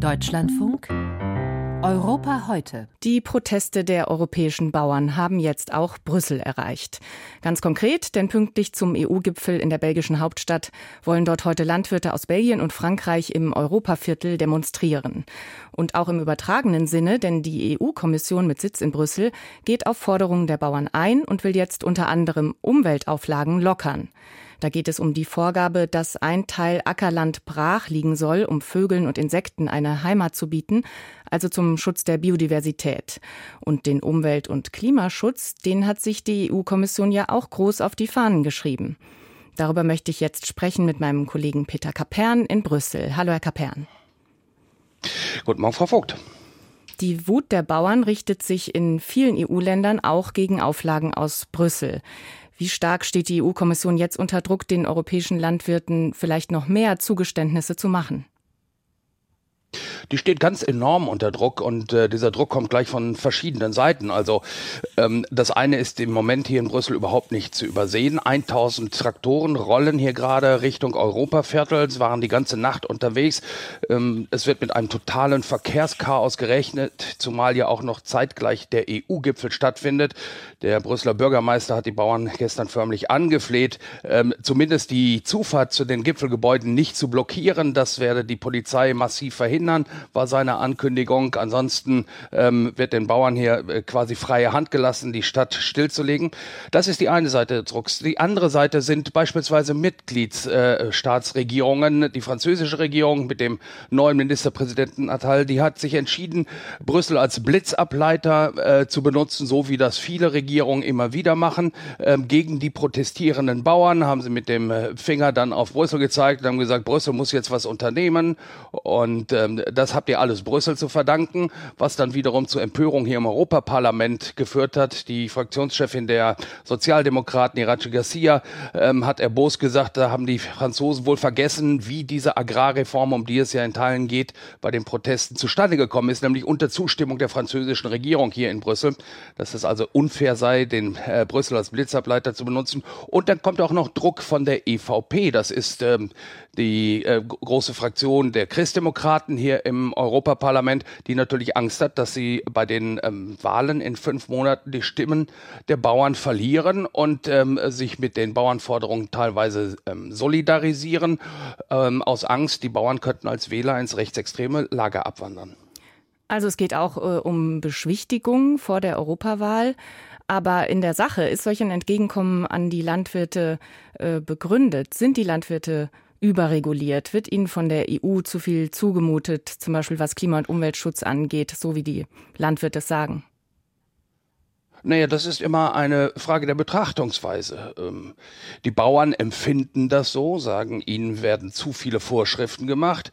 Deutschlandfunk Europa heute. Die Proteste der europäischen Bauern haben jetzt auch Brüssel erreicht. Ganz konkret, denn pünktlich zum EU-Gipfel in der belgischen Hauptstadt wollen dort heute Landwirte aus Belgien und Frankreich im Europaviertel demonstrieren. Und auch im übertragenen Sinne, denn die EU-Kommission mit Sitz in Brüssel geht auf Forderungen der Bauern ein und will jetzt unter anderem Umweltauflagen lockern. Da geht es um die Vorgabe, dass ein Teil Ackerland brach liegen soll, um Vögeln und Insekten eine Heimat zu bieten, also zum Schutz der Biodiversität. Und den Umwelt- und Klimaschutz, den hat sich die EU-Kommission ja auch groß auf die Fahnen geschrieben. Darüber möchte ich jetzt sprechen mit meinem Kollegen Peter Kapern in Brüssel. Hallo, Herr Kapern. Guten Morgen, Frau Vogt. Die Wut der Bauern richtet sich in vielen EU-Ländern auch gegen Auflagen aus Brüssel. Wie stark steht die EU-Kommission jetzt unter Druck, den europäischen Landwirten vielleicht noch mehr Zugeständnisse zu machen? Die steht ganz enorm unter Druck und äh, dieser Druck kommt gleich von verschiedenen Seiten. Also ähm, das eine ist im Moment hier in Brüssel überhaupt nicht zu übersehen. 1000 Traktoren rollen hier gerade Richtung Europaviertel, es waren die ganze Nacht unterwegs. Ähm, es wird mit einem totalen Verkehrschaos gerechnet, zumal ja auch noch zeitgleich der EU-Gipfel stattfindet. Der Brüsseler Bürgermeister hat die Bauern gestern förmlich angefleht, ähm, zumindest die Zufahrt zu den Gipfelgebäuden nicht zu blockieren. Das werde die Polizei massiv verhindern war seine Ankündigung. Ansonsten ähm, wird den Bauern hier äh, quasi freie Hand gelassen, die Stadt stillzulegen. Das ist die eine Seite des Drucks. Die andere Seite sind beispielsweise Mitgliedsstaatsregierungen. Äh, die französische Regierung mit dem neuen Ministerpräsidenten Attal, die hat sich entschieden, Brüssel als Blitzableiter äh, zu benutzen, so wie das viele Regierungen immer wieder machen. Ähm, gegen die protestierenden Bauern haben sie mit dem äh, Finger dann auf Brüssel gezeigt und haben gesagt, Brüssel muss jetzt was unternehmen. Und ähm, das habt ihr alles Brüssel zu verdanken, was dann wiederum zu Empörung hier im Europaparlament geführt hat. Die Fraktionschefin der Sozialdemokraten, Irache Garcia, ähm, hat erbost gesagt, da haben die Franzosen wohl vergessen, wie diese Agrarreform, um die es ja in Teilen geht, bei den Protesten zustande gekommen ist, nämlich unter Zustimmung der französischen Regierung hier in Brüssel, dass es also unfair sei, den äh, Brüssel als Blitzableiter zu benutzen. Und dann kommt auch noch Druck von der EVP. Das ist ähm, die äh, große Fraktion der Christdemokraten hier im Europaparlament, die natürlich Angst hat, dass sie bei den ähm, Wahlen in fünf Monaten die Stimmen der Bauern verlieren und ähm, sich mit den Bauernforderungen teilweise ähm, solidarisieren, ähm, aus Angst, die Bauern könnten als Wähler ins rechtsextreme Lager abwandern. Also es geht auch äh, um Beschwichtigung vor der Europawahl. Aber in der Sache ist solch ein Entgegenkommen an die Landwirte äh, begründet? Sind die Landwirte überreguliert? Wird ihnen von der EU zu viel zugemutet, zum Beispiel was Klima- und Umweltschutz angeht, so wie die Landwirte sagen? Naja, das ist immer eine Frage der Betrachtungsweise. Ähm, die Bauern empfinden das so, sagen, ihnen werden zu viele Vorschriften gemacht.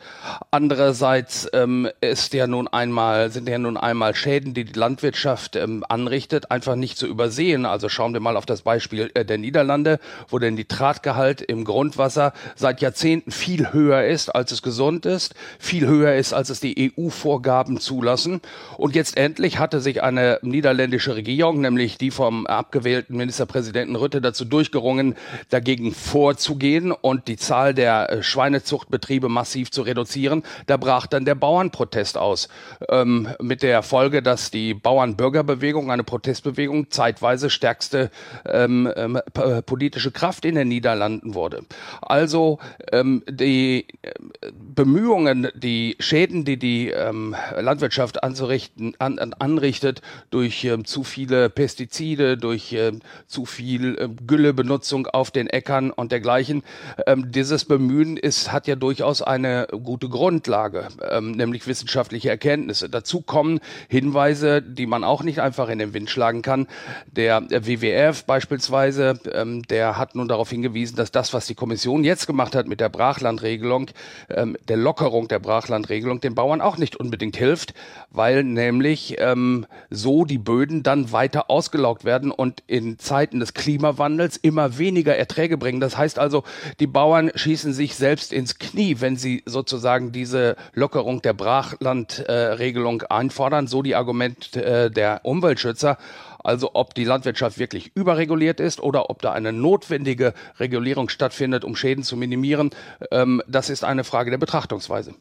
Andererseits ähm, ist ja nun einmal, sind ja nun einmal Schäden, die die Landwirtschaft ähm, anrichtet, einfach nicht zu übersehen. Also schauen wir mal auf das Beispiel äh, der Niederlande, wo der Nitratgehalt im Grundwasser seit Jahrzehnten viel höher ist, als es gesund ist, viel höher ist, als es die EU-Vorgaben zulassen. Und jetzt endlich hatte sich eine niederländische Regierung Regierung, nämlich die vom abgewählten Ministerpräsidenten Rütte, dazu durchgerungen, dagegen vorzugehen und die Zahl der äh, Schweinezuchtbetriebe massiv zu reduzieren. Da brach dann der Bauernprotest aus. Ähm, mit der Folge, dass die Bauernbürgerbewegung, eine Protestbewegung, zeitweise stärkste ähm, ähm, äh, politische Kraft in den Niederlanden wurde. Also ähm, die äh, Bemühungen, die Schäden, die die ähm, Landwirtschaft anzurichten, an, an, anrichtet durch ähm, zu viele Pestizide, durch äh, zu viel äh, Güllebenutzung auf den Äckern und dergleichen. Ähm, dieses Bemühen ist, hat ja durchaus eine gute Grundlage, ähm, nämlich wissenschaftliche Erkenntnisse. Dazu kommen Hinweise, die man auch nicht einfach in den Wind schlagen kann. Der, der WWF beispielsweise, ähm, der hat nun darauf hingewiesen, dass das, was die Kommission jetzt gemacht hat mit der Brachlandregelung, ähm, der Lockerung der Brachlandregelung, den Bauern auch nicht unbedingt hilft, weil nämlich ähm, so die Böden dann weiter weiter ausgelaugt werden und in Zeiten des Klimawandels immer weniger Erträge bringen. Das heißt also, die Bauern schießen sich selbst ins Knie, wenn sie sozusagen diese Lockerung der Brachlandregelung einfordern. So die Argument äh, der Umweltschützer. Also ob die Landwirtschaft wirklich überreguliert ist oder ob da eine notwendige Regulierung stattfindet, um Schäden zu minimieren, ähm, das ist eine Frage der Betrachtungsweise.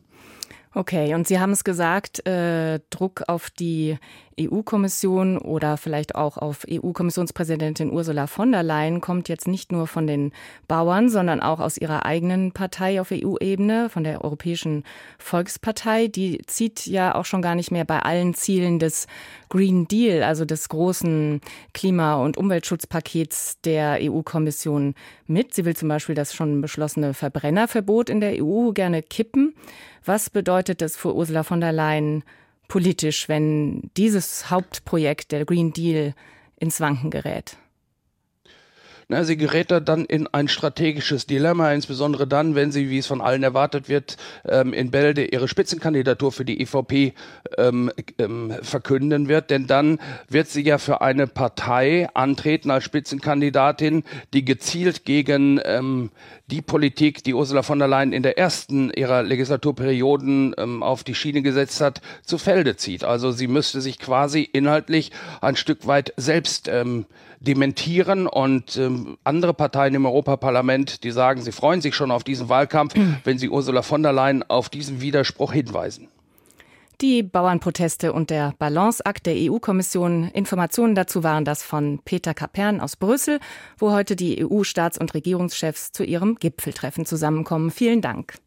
Okay, und Sie haben es gesagt, äh, Druck auf die EU-Kommission oder vielleicht auch auf EU-Kommissionspräsidentin Ursula von der Leyen kommt jetzt nicht nur von den Bauern, sondern auch aus ihrer eigenen Partei auf EU-Ebene, von der Europäischen Volkspartei. Die zieht ja auch schon gar nicht mehr bei allen Zielen des Green Deal, also des großen Klima- und Umweltschutzpakets der EU-Kommission mit. Sie will zum Beispiel das schon beschlossene Verbrennerverbot in der EU gerne kippen. Was bedeutet das für Ursula von der Leyen politisch, wenn dieses Hauptprojekt, der Green Deal, ins Wanken gerät? Na, sie gerät da dann in ein strategisches Dilemma, insbesondere dann, wenn sie, wie es von allen erwartet wird, ähm, in Bälde ihre Spitzenkandidatur für die EVP ähm, ähm, verkünden wird. Denn dann wird sie ja für eine Partei antreten als Spitzenkandidatin, die gezielt gegen ähm, die Politik, die Ursula von der Leyen in der ersten ihrer Legislaturperioden ähm, auf die Schiene gesetzt hat, zu Felde zieht. Also sie müsste sich quasi inhaltlich ein Stück weit selbst ähm, dementieren und andere Parteien im Europaparlament, die sagen, sie freuen sich schon auf diesen Wahlkampf, wenn sie Ursula von der Leyen auf diesen Widerspruch hinweisen. Die Bauernproteste und der Balanceakt der EU-Kommission. Informationen dazu waren das von Peter Kapern aus Brüssel, wo heute die EU-Staats- und Regierungschefs zu ihrem Gipfeltreffen zusammenkommen. Vielen Dank.